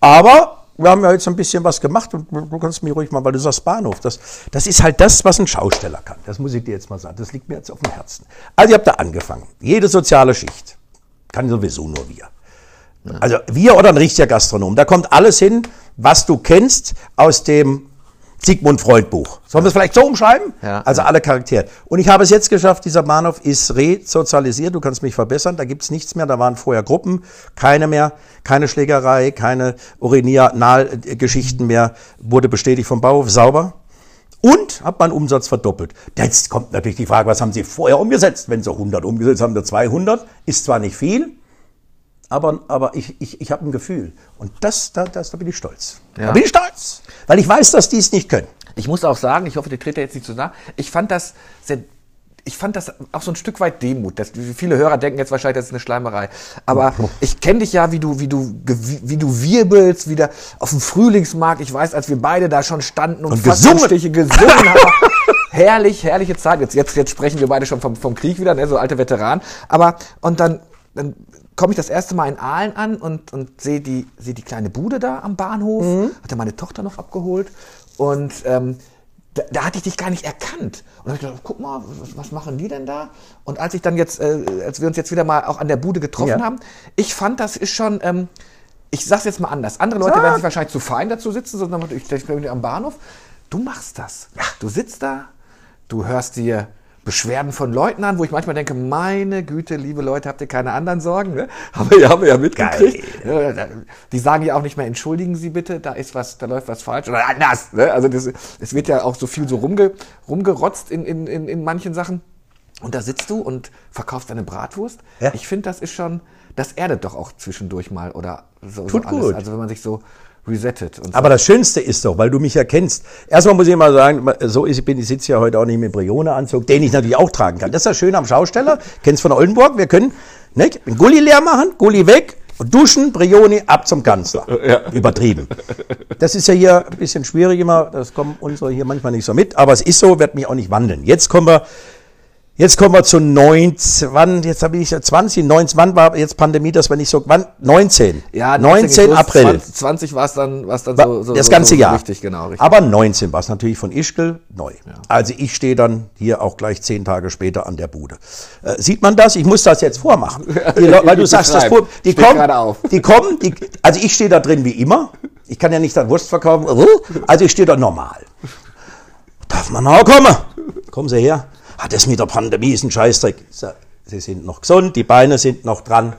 Aber wir haben ja jetzt ein bisschen was gemacht und du kannst mich ruhig mal, weil du sagst Bahnhof, das, das ist halt das, was ein Schausteller kann. Das muss ich dir jetzt mal sagen. Das liegt mir jetzt auf dem Herzen. Also ihr habt da angefangen. Jede soziale Schicht. Kann sowieso nur wir. Also wir oder ein richtiger Gastronom. Da kommt alles hin, was du kennst aus dem Sigmund Freud Buch. Sollen wir es vielleicht so umschreiben? Ja. Also alle Charaktere. Und ich habe es jetzt geschafft, dieser Bahnhof ist resozialisiert. Du kannst mich verbessern. Da gibt's nichts mehr. Da waren vorher Gruppen, keine mehr, keine Schlägerei, keine Urinal-Geschichten mehr. Wurde bestätigt vom Bauhof, sauber. Und hat man Umsatz verdoppelt. Jetzt kommt natürlich die Frage, was haben Sie vorher umgesetzt? Wenn Sie 100 umgesetzt haben, Sie 200. Ist zwar nicht viel, aber, aber ich, ich, ich habe ein Gefühl. Und das, da, das, da bin ich stolz. Da Ja. bin ich stolz. Weil ich weiß, dass die es nicht können. Ich muss auch sagen, ich hoffe, die tritt jetzt nicht zu nah. Ich fand das sehr, ich fand das auch so ein Stück weit Demut. Das, viele Hörer denken jetzt wahrscheinlich, das ist eine Schleimerei. Aber ich kenne dich ja, wie du, wie du, wie du wirbelst, wieder auf dem Frühlingsmarkt. Ich weiß, als wir beide da schon standen und, Und gesungen. Gesungen haben. Herrlich, herrliche Zeit. Jetzt, jetzt, jetzt sprechen wir beide schon vom, vom Krieg wieder, ne, so alte Veteranen. Aber, und dann, dann komme ich das erste Mal in Aalen an und, und sehe die, sehe die kleine Bude da am Bahnhof. Hat er meine Tochter noch abgeholt. Und ähm, da, da hatte ich dich gar nicht erkannt. Und dann hab ich gedacht, guck mal, was, was machen die denn da? Und als ich dann jetzt, äh, als wir uns jetzt wieder mal auch an der Bude getroffen Ja. haben, ich fand, das ist schon, ähm, ich sag's jetzt mal anders. Andere Leute Sag. werden sich wahrscheinlich zu fein dazu sitzen, sondern ich, ich bin am Bahnhof. Du machst das. Du sitzt da, du hörst dir Beschwerden von Leuten an, wo ich manchmal denke, meine Güte, liebe Leute, habt ihr keine anderen Sorgen? Ne? Haben wir, haben wir ja mitgekriegt. Ja, da- Die sagen ja auch nicht mehr, entschuldigen Sie bitte, da ist was, da läuft was falsch oder anders. Ne? Also das, es wird ja auch so viel so rumge, rumgerotzt in, in, in, in manchen Sachen. Und da sitzt du und verkaufst deine Bratwurst. Ja. Ich finde, das ist schon, das erdet doch auch zwischendurch mal oder so, Tut so alles. gut. Also wenn man sich so resettet. Und Aber das Schönste ist doch, weil du mich ja kennst. Erstmal muss ich mal sagen, so ist, ich bin, ich sitze ja heute auch nicht mit Brione-Anzug, den ich natürlich auch tragen kann. Das ist das Schöne am Schausteller. Kennst von Oldenburg? Wir können ne, einen Gulli leer machen, Gulli weg und duschen, Brioni ab zum Kanzler. Übertrieben. Das ist ja hier ein bisschen schwierig immer. Das kommen unsere hier manchmal nicht so mit. Aber es ist so, wird mich auch nicht wandeln. Jetzt kommen wir Jetzt kommen wir zu 19, jetzt habe ich ja 20, 19, wann war jetzt Pandemie, das war nicht so, wann? 19. ja, 19 April. 20, 20 war es dann, war's dann so, so das ganze so Jahr. Richtig, genau. Richtig. Aber 19 war es natürlich von Ischgl neu. Also ich stehe dann hier auch gleich zehn Tage später an der Bude. Äh, sieht man das? Ich muss das jetzt vormachen. Die, weil du sagst, das. Pub- die kommen, die kommen, die, also ich stehe da drin wie immer. Ich kann ja nicht dann Wurst verkaufen. Also ich stehe da normal. Darf man auch kommen? Kommen Sie her. Ah, das mit der Pandemie ist ein Scheißdreck. Sie sind noch gesund, die Beine sind noch dran.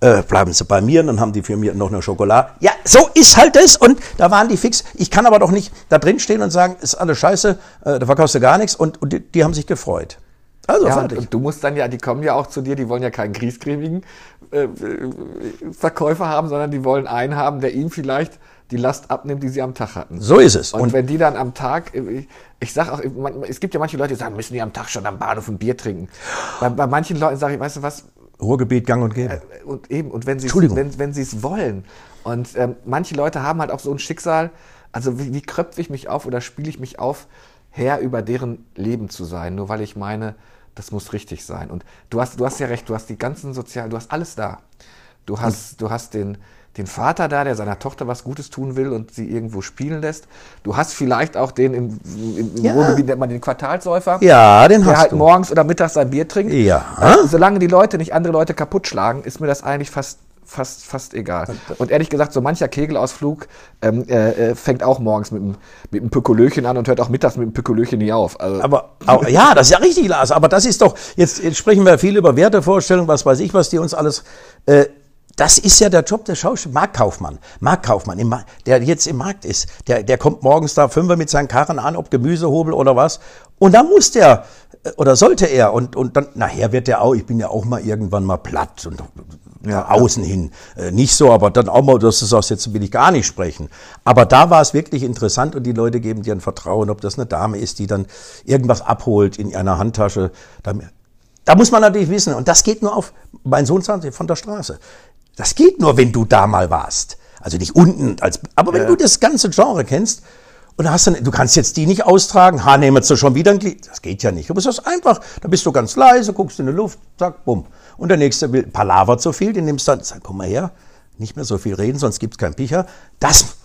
Äh, bleiben Sie bei mir, dann haben die für mich noch eine Schokolade. Ja, so ist halt das. Und da waren die fix. Ich kann aber doch nicht da drin stehen und sagen, ist alles scheiße, äh, da verkaufst du gar nichts. Und, und die, die haben sich gefreut. Also Ja, und, fertig. und du musst dann ja, die kommen ja auch zu dir, die wollen ja keinen griesgrämigen äh, äh, Verkäufer haben, sondern die wollen einen haben, der ihnen vielleicht die Last abnimmt, die sie am Tag hatten. So ist es. Und, Und, wenn die dann am Tag, ich, ich sag auch, es gibt ja manche Leute, die sagen, müssen die am Tag schon am Bahnhof ein Bier trinken. Bei, bei manchen Leuten sage ich, weißt du was, Ruhrgebiet gang und gäbe. und eben, und wenn sie wenn, wenn es wollen. Und ähm, manche Leute haben halt auch so ein Schicksal, also wie, wie kröpfe ich mich auf oder spiele ich mich auf, Herr über deren Leben zu sein, nur weil ich meine, das muss richtig sein. Und du hast, du hast ja recht, du hast die ganzen sozialen, du hast alles da. Du hast, du hast den, den Vater da, der seiner Tochter was Gutes tun will und sie irgendwo spielen lässt. Du hast vielleicht auch den im, im, im Ja. Ruhrgebiet nennt man den Quartalsäufer ja, den der hast halt du. morgens oder mittags sein Bier trinkt. Ja. Äh, solange die Leute nicht andere Leute kaputt schlagen, ist mir das eigentlich fast fast fast egal. Und ehrlich gesagt, so mancher Kegelausflug ähm, äh, äh, fängt auch morgens mit einem mit einem Pökolöchen an und hört auch mittags mit einem Pökolöchen nie auf. Also, Aber, aber ja, das ist ja richtig, Lars. Aber das ist doch, jetzt, jetzt sprechen wir viel über Wertevorstellungen, was weiß ich, was die uns alles. Äh, das ist ja der Job des Schauspielers, Marktkaufmann, Marktkaufmann, im, der jetzt im Markt ist. Der, der kommt morgens da Fünfer mit seinen Karren an, ob Gemüsehobel oder was. Und dann muss der, äh, oder sollte er, und, und dann, nachher wird der auch, ich bin ja auch mal irgendwann mal platt und ja, außen hin. Äh, nicht so, aber dann auch mal, dass du sagst, jetzt will ich gar nicht sprechen. Aber da war es wirklich interessant und die Leute geben dir ein Vertrauen, ob das eine Dame ist, die dann irgendwas abholt in einer Handtasche. Da, da muss man natürlich wissen, und das geht nur auf, mein Sohn sagt von der Straße. Das geht nur, wenn du da mal warst. Also nicht unten, als, aber wenn ja. du das ganze Genre kennst, und hast dann, du kannst jetzt die nicht austragen, ha, nehmen wir schon wieder ein Glied. Das geht ja nicht. Du bist das einfach, da bist du ganz leise, guckst in die Luft, zack, bumm. Und der nächste will Palaver zu viel, den nimmst du dann, sag, komm mal her, nicht mehr so viel reden, sonst gibt's kein Picher. Das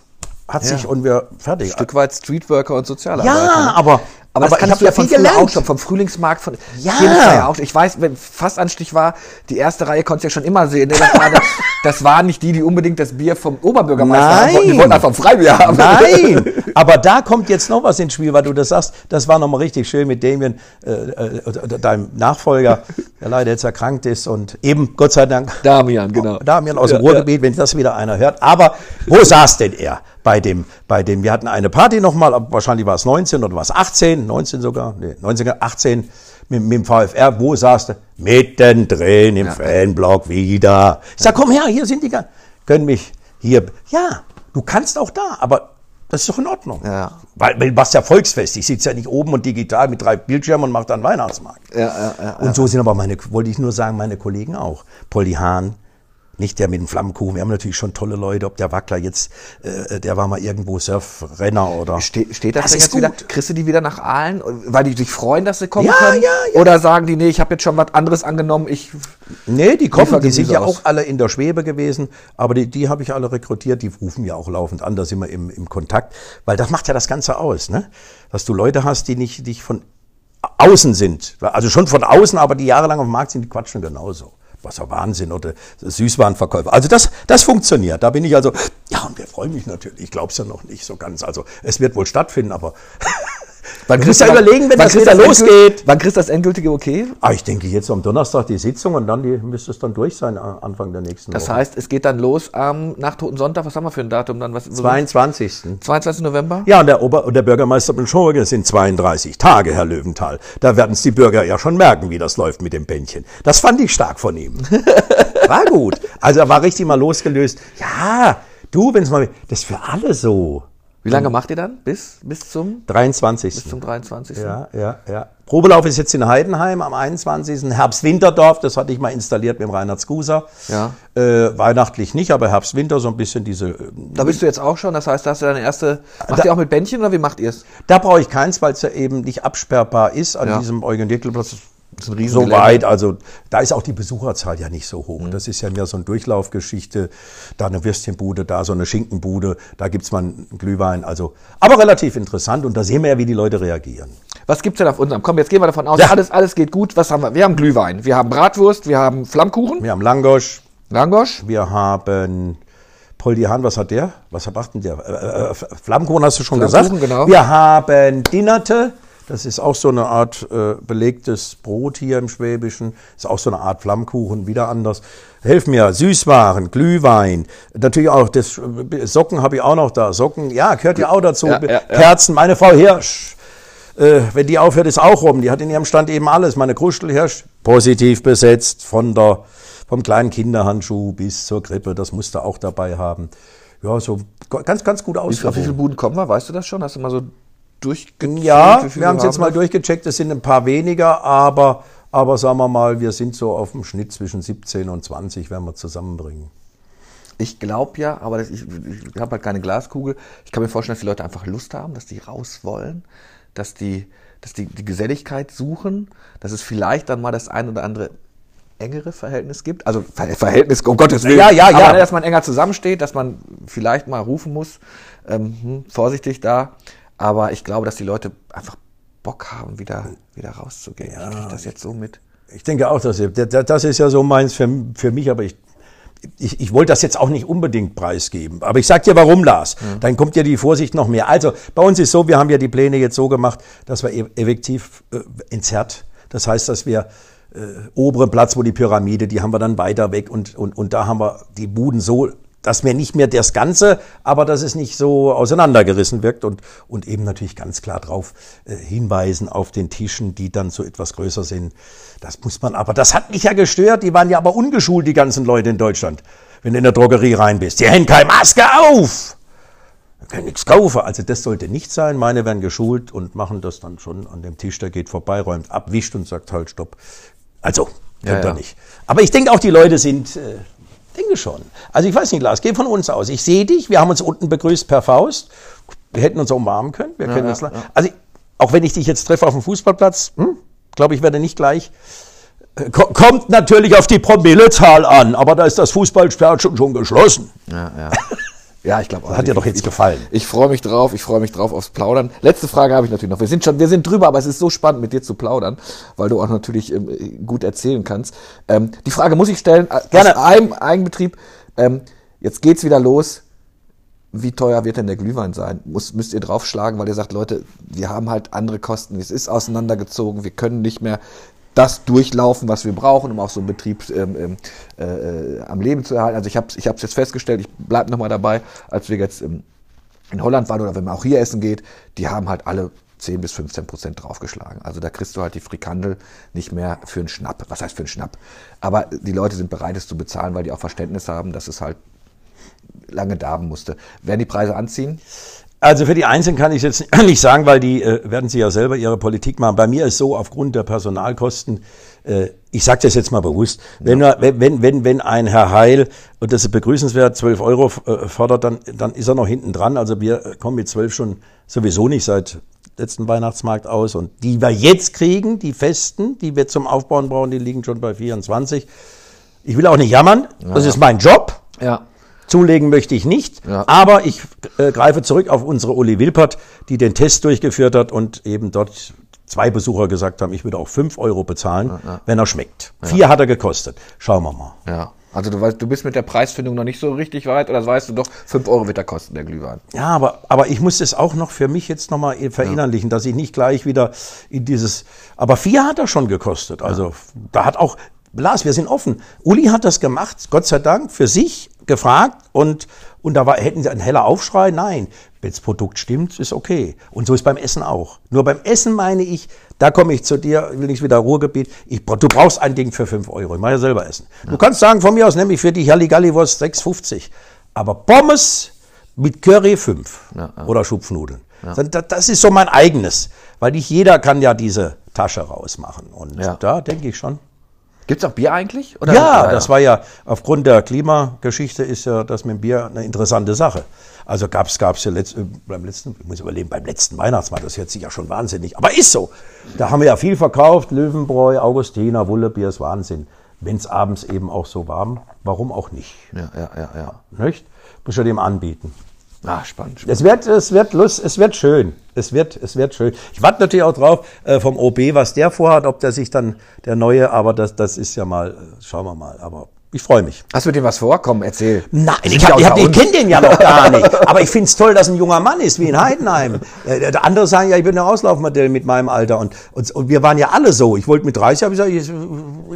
hat sich und wir fertig. Ein Stück weit Streetworker und Sozialarbeiter. Ja, ne? Aber aber, das kannst du ja von früher gelernt. auch schon, vom Frühlingsmarkt, von ja. ja auch. Ich weiß, wenn fast Anstich war, die erste Reihe konntest du ja schon immer sehen. Ne? Das, war, das, das waren nicht die, die unbedingt das Bier vom Oberbürgermeister Nein. haben Die wollten einfach Freibier haben. Nein, aber da kommt jetzt noch was ins Spiel, weil du das sagst. Das war nochmal richtig schön mit Damien, äh, äh, deinem Nachfolger, der leider jetzt erkrankt ist und eben, Gott sei Dank. Damian, genau. Damian aus dem ja, Ruhrgebiet, ja. wenn das wieder einer hört. Aber wo saß denn er? Bei dem, bei dem, wir hatten eine Party nochmal, wahrscheinlich war es 19 oder war es 18, 19 sogar, nee, 19, 18 mit, mit dem VfR, wo saß du? Mittendrin im ja. Fanblock wieder. Ich sag, komm her, hier sind die, können mich hier, ja, du kannst auch da, aber das ist doch in Ordnung. Ja. Weil, weil was ja Volksfest. Ich sitze ja nicht oben und digital mit drei Bildschirmen und mache dann Weihnachtsmarkt. Ja, ja, ja, und so sind aber meine, wollte ich nur sagen, meine Kollegen auch. Polly Hahn, nicht der mit dem Flammenkuchen. Wir haben natürlich schon tolle Leute, ob der Wackler jetzt, äh, der war mal irgendwo Surfrenner oder. Ste steht das, das jetzt gut. wieder? Kriegst du die wieder nach Aalen, weil die sich freuen, dass sie kommen ja, können? Ja, ja. Oder sagen die, nee, ich habe jetzt schon was anderes angenommen, ich. Nee, die kommen, die sind ja auch alle in der Schwebe gewesen, aber die, die habe ich alle rekrutiert, die rufen ja auch laufend an, da sind wir im, im Kontakt, weil das macht ja das Ganze aus, ne? Dass du Leute hast, die nicht, dich von außen sind. Also schon von außen, aber die jahrelang auf dem Markt sind, die quatschen genauso was ja Wahnsinn oder Süßwarenverkäufer. Also das, das funktioniert. Da bin ich also, ja, und wir freuen mich natürlich. Ich glaube es ja noch nicht so ganz. Also es wird wohl stattfinden, aber Wann kriegst du ja überlegen, wenn das wieder losgeht. Wann kriegst du das endgültige Okay? Ah, ich denke jetzt am Donnerstag die Sitzung und dann die, müsste es dann durch sein, Anfang der nächsten das Woche. Das heißt, es geht dann los am nach Toten Sonntag. Was haben wir für ein Datum dann? Was, 22. 22. November? Ja, und der, Ober und der Bürgermeister Benschorge sind 32 Tage, Herr Löwenthal. Da werden es die Bürger ja schon merken, wie das läuft mit dem Bändchen. Das fand ich stark von ihm. war gut. Also er war richtig mal losgelöst. Ja, du, wenn es mal, das ist für alle so. Wie lange macht ihr dann? Bis, bis zum 23. Bis zum 23. Ja, ja, ja. Probelauf ist jetzt in Heidenheim am 21. Herbst-Winterdorf, das hatte ich mal installiert mit dem Reinhard Skuser. Ja. Äh, weihnachtlich nicht, aber Herbst-Winter so ein bisschen diese. Äh, da bist du jetzt auch schon, das heißt, da hast du deine erste. Macht da, ihr auch mit Bändchen oder wie macht ihr es? Da brauche ich keins, weil es ja eben nicht absperrbar ist an ja. diesem Eugen Dickelplatz so weit, also da ist auch die Besucherzahl ja nicht so hoch. Mhm. Das ist ja mehr so eine Durchlaufgeschichte. Da eine Würstchenbude, da so eine Schinkenbude, da gibt's mal einen Glühwein. Also, aber relativ interessant und da sehen wir ja, wie die Leute reagieren. Was gibt's denn auf unserem? Komm, jetzt gehen wir davon aus, ja. alles, alles geht gut. Was haben wir? Wir haben Glühwein, wir haben Bratwurst, wir haben Flammkuchen. Wir haben Langosch. Langosch. Wir haben Poldi Hahn, was hat der? Was macht denn der? Äh, äh, Flammkuchen hast du schon Flammkuchen, gesagt. Genau. Wir haben Dinnerte. Das ist auch so eine Art äh, belegtes Brot hier im Schwäbischen. Ist auch so eine Art Flammkuchen, wieder anders. Helf mir, Süßwaren, Glühwein, natürlich auch das Socken habe ich auch noch da. Socken, ja, gehört ja auch dazu. Ja, ja, Kerzen, meine Frau Hirsch, äh, wenn die aufhört, ist auch rum. Die hat in ihrem Stand eben alles. Meine Kruschelhirsch, positiv besetzt, von der, vom kleinen Kinderhandschuh bis zur Krippe, das musste auch dabei haben. Ja, so ganz, ganz gut aus. Auf wie viele Buden kommen wir? Weißt du das schon? Hast du mal so durchgecheckt? Ja, wir haben es jetzt mal durchgecheckt. Es sind ein paar weniger, aber, aber sagen wir mal, wir sind so auf dem Schnitt zwischen 17 und 20, werden wir zusammenbringen. Ich glaube ja, aber das, ich, ich habe halt keine Glaskugel. Ich kann mir vorstellen, dass die Leute einfach Lust haben, dass die raus wollen, dass die, dass die, die Geselligkeit suchen, dass es vielleicht dann mal das ein oder andere engere Verhältnis gibt. Also Verhältnis, um Gottes Willen. Ja, ja, ja. Aber, dass man enger zusammensteht, dass man vielleicht mal rufen muss, ähm, hm, vorsichtig da. Aber ich glaube, dass die Leute einfach Bock haben, wieder, wieder rauszugehen. Ja, ich kriege das jetzt so mit. Ich denke auch, dass das ist ja so meins für, für mich, aber ich, ich, ich wollte das jetzt auch nicht unbedingt preisgeben. Aber ich sag dir, warum, Lars. Mhm. Dann kommt ja die Vorsicht noch mehr. Also bei uns ist so, wir haben ja die Pläne jetzt so gemacht, dass wir effektiv äh, entzerrt. Das heißt, dass wir äh, oberen Platz, wo die Pyramide, die haben wir dann weiter weg und, und, und da haben wir die Buden so dass mir nicht mehr das Ganze, aber dass es nicht so auseinandergerissen wirkt und, und eben natürlich ganz klar darauf äh, hinweisen auf den Tischen, die dann so etwas größer sind. Das muss man aber, das hat mich ja gestört, die waren ja aber ungeschult, die ganzen Leute in Deutschland, wenn du in der Drogerie rein bist. Die haben keine Maske auf! Da können nichts kaufen. Also das sollte nicht sein. Meine werden geschult und machen das dann schon an dem Tisch, der geht vorbei, räumt ab, wischt und sagt halt Stopp. Also, könnt ja, ja. nicht. Aber ich denke auch, die Leute sind... Äh, Denke schon. Also ich weiß nicht, Lars, geh von uns aus. Ich sehe dich, wir haben uns unten begrüßt per Faust. Wir hätten uns umarmen können. Wir ja, können ja, uns, ja. Also auch wenn ich dich jetzt treffe auf dem Fußballplatz, hm, glaube ich, werde nicht gleich. Äh, kommt natürlich auf die Promillezahl an, aber da ist das Fußballstadion schon geschlossen. Ja, ja. Ja, ich glaube. Hat dir doch jetzt ich, gefallen. Ich, freue mich drauf. Ich freue mich drauf aufs Plaudern. Letzte Frage habe ich natürlich noch. Wir sind schon, wir sind drüber, aber es ist so spannend, mit dir zu plaudern, weil du auch natürlich ähm, gut erzählen kannst. Ähm, die Frage muss ich stellen. Äh, Gerne. Aus einem Eigenbetrieb. Ähm, jetzt geht's wieder los. Wie teuer wird denn der Glühwein sein? Muss, müsst ihr draufschlagen, weil ihr sagt, Leute, wir haben halt andere Kosten. Es ist auseinandergezogen. Wir können nicht mehr das durchlaufen, was wir brauchen, um auch so einen Betrieb ähm, ähm, äh, am Leben zu erhalten. Also ich habe es ich hab's jetzt festgestellt, ich bleibe nochmal dabei, als wir jetzt ähm, in Holland waren oder wenn man auch hier essen geht, die haben halt alle 10 bis 15 Prozent draufgeschlagen. Also da kriegst du halt die Frikandel nicht mehr für einen Schnapp. Was heißt für einen Schnapp? Aber die Leute sind bereit, es zu bezahlen, weil die auch Verständnis haben, dass es halt lange darben musste. Werden die Preise anziehen? Also für die Einzelnen kann ich jetzt nicht sagen, weil die äh, werden sie ja selber ihre Politik machen. Bei mir ist so, aufgrund der Personalkosten, äh, ich sage das jetzt mal bewusst, wenn, ja. wenn, wenn, wenn ein Herr Heil, und das ist begrüßenswert, 12 Euro äh, fordert, dann, dann ist er noch hinten dran. Also wir kommen mit 12 schon sowieso nicht seit letzten Weihnachtsmarkt aus. Und die wir jetzt kriegen, die festen, die wir zum Aufbauen brauchen, die liegen schon bei 24. Ich will auch nicht jammern, ja. das ist mein Job. Ja. Zulegen möchte ich nicht, ja. aber ich äh, greife zurück auf unsere Uli Wilpert, die den Test durchgeführt hat und eben dort zwei Besucher gesagt haben, ich würde auch fünf Euro bezahlen, ja, ja. wenn er schmeckt. Vier hat er gekostet. Schauen wir mal. Ja. Also du weißt, du bist mit der Preisfindung noch nicht so richtig weit, oder weißt du doch, fünf Euro wird er kosten, der Glühwein. Ja, aber, aber ich muss das auch noch für mich jetzt nochmal verinnerlichen, dass ich nicht gleich wieder in dieses, aber vier hat er schon gekostet. Also da hat auch, Lars, wir sind offen. Uli hat das gemacht, Gott sei Dank, für sich gefragt und, und da war, hätten sie einen heller Aufschrei? Nein. Wenn das Produkt stimmt, ist okay. Und so ist beim Essen auch. Nur beim Essen meine ich, da komme ich zu dir, will nicht wieder Ruhrgebiet. Ich, du brauchst ein Ding für 5 Euro. Ich mache ja selber Essen. Ja. Du kannst sagen, von mir aus nehme ich für die Halligalli-Wurst 6,50. Aber Pommes mit Curry 5 ja, ja. oder Schupfnudeln. Das ist so mein eigenes. Weil nicht jeder kann ja diese Tasche rausmachen. Und da denke ich schon. Gibt es auch Bier eigentlich? Oder? Ja, das war ja aufgrund der Klimageschichte ist ja das mit dem Bier eine interessante Sache. Also gab es ja letzt, äh, beim letzten, ich muss überlegen, beim letzten Weihnachtsmarkt, das hört sich ja schon wahnsinnig, aber ist so. Da haben wir ja viel verkauft, Löwenbräu, Augustiner, Wullebier, ist Wahnsinn. Wenn es abends eben auch so warm, warum auch nicht? Ja, ja, ja, ja. Nicht? Muss ja dem anbieten. Ah, spannend, spannend. Es wird, es wird Lust, es wird schön. Es wird, es wird schön. Ich warte natürlich auch drauf äh, vom OB, was der vorhat, ob der sich dann der neue, aber das, das ist ja mal, äh, schauen wir mal. Aber ich freue mich. Hast du dem was vorkommen? Erzähl. Nein, ich, ich, hab, ich kenne den ja noch gar nicht. Aber ich finde es toll, dass ein junger Mann ist, wie in Heidenheim. Äh, andere sagen ja, ich bin ein Auslaufmodell mit meinem Alter. Und, und, und wir waren ja alle so. Ich wollte mit 30, habe ich gesagt,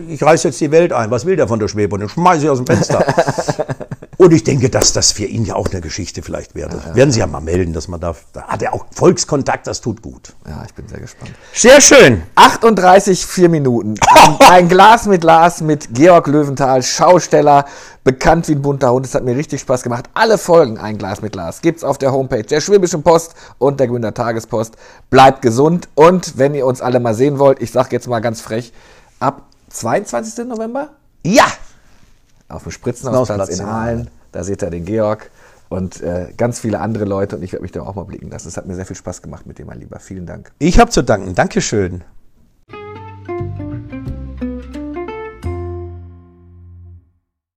ich, ich reiß jetzt die Welt ein. Was will der von der Schwebe? Und dann schmeiße ich aus dem Fenster. Und ich denke, dass das für ihn ja auch eine Geschichte vielleicht wäre. Ja, ja. Werden Sie ja mal melden, dass man da, da hat er auch Volkskontakt, das tut gut. Ja, ich bin sehr gespannt. Sehr schön. 38, vier Minuten. Ein, ein Glas mit Glas mit Georg Löwenthal, Schausteller, bekannt wie ein bunter Hund. Es hat mir richtig Spaß gemacht. Alle Folgen Ein Glas mit Glas gibt's auf der Homepage der Schwäbischen Post und der Gründer Tagespost. Bleibt gesund und wenn ihr uns alle mal sehen wollt, ich sag jetzt mal ganz frech, ab 22. November? Ja, auf dem Spritzenhausplatz in Aalen. Da seht ihr den Georg und äh, ganz viele andere Leute und ich werde mich da auch mal blicken lassen. Es hat mir sehr viel Spaß gemacht mit dir, mein Lieber. Vielen Dank. Ich habe zu danken. Dankeschön.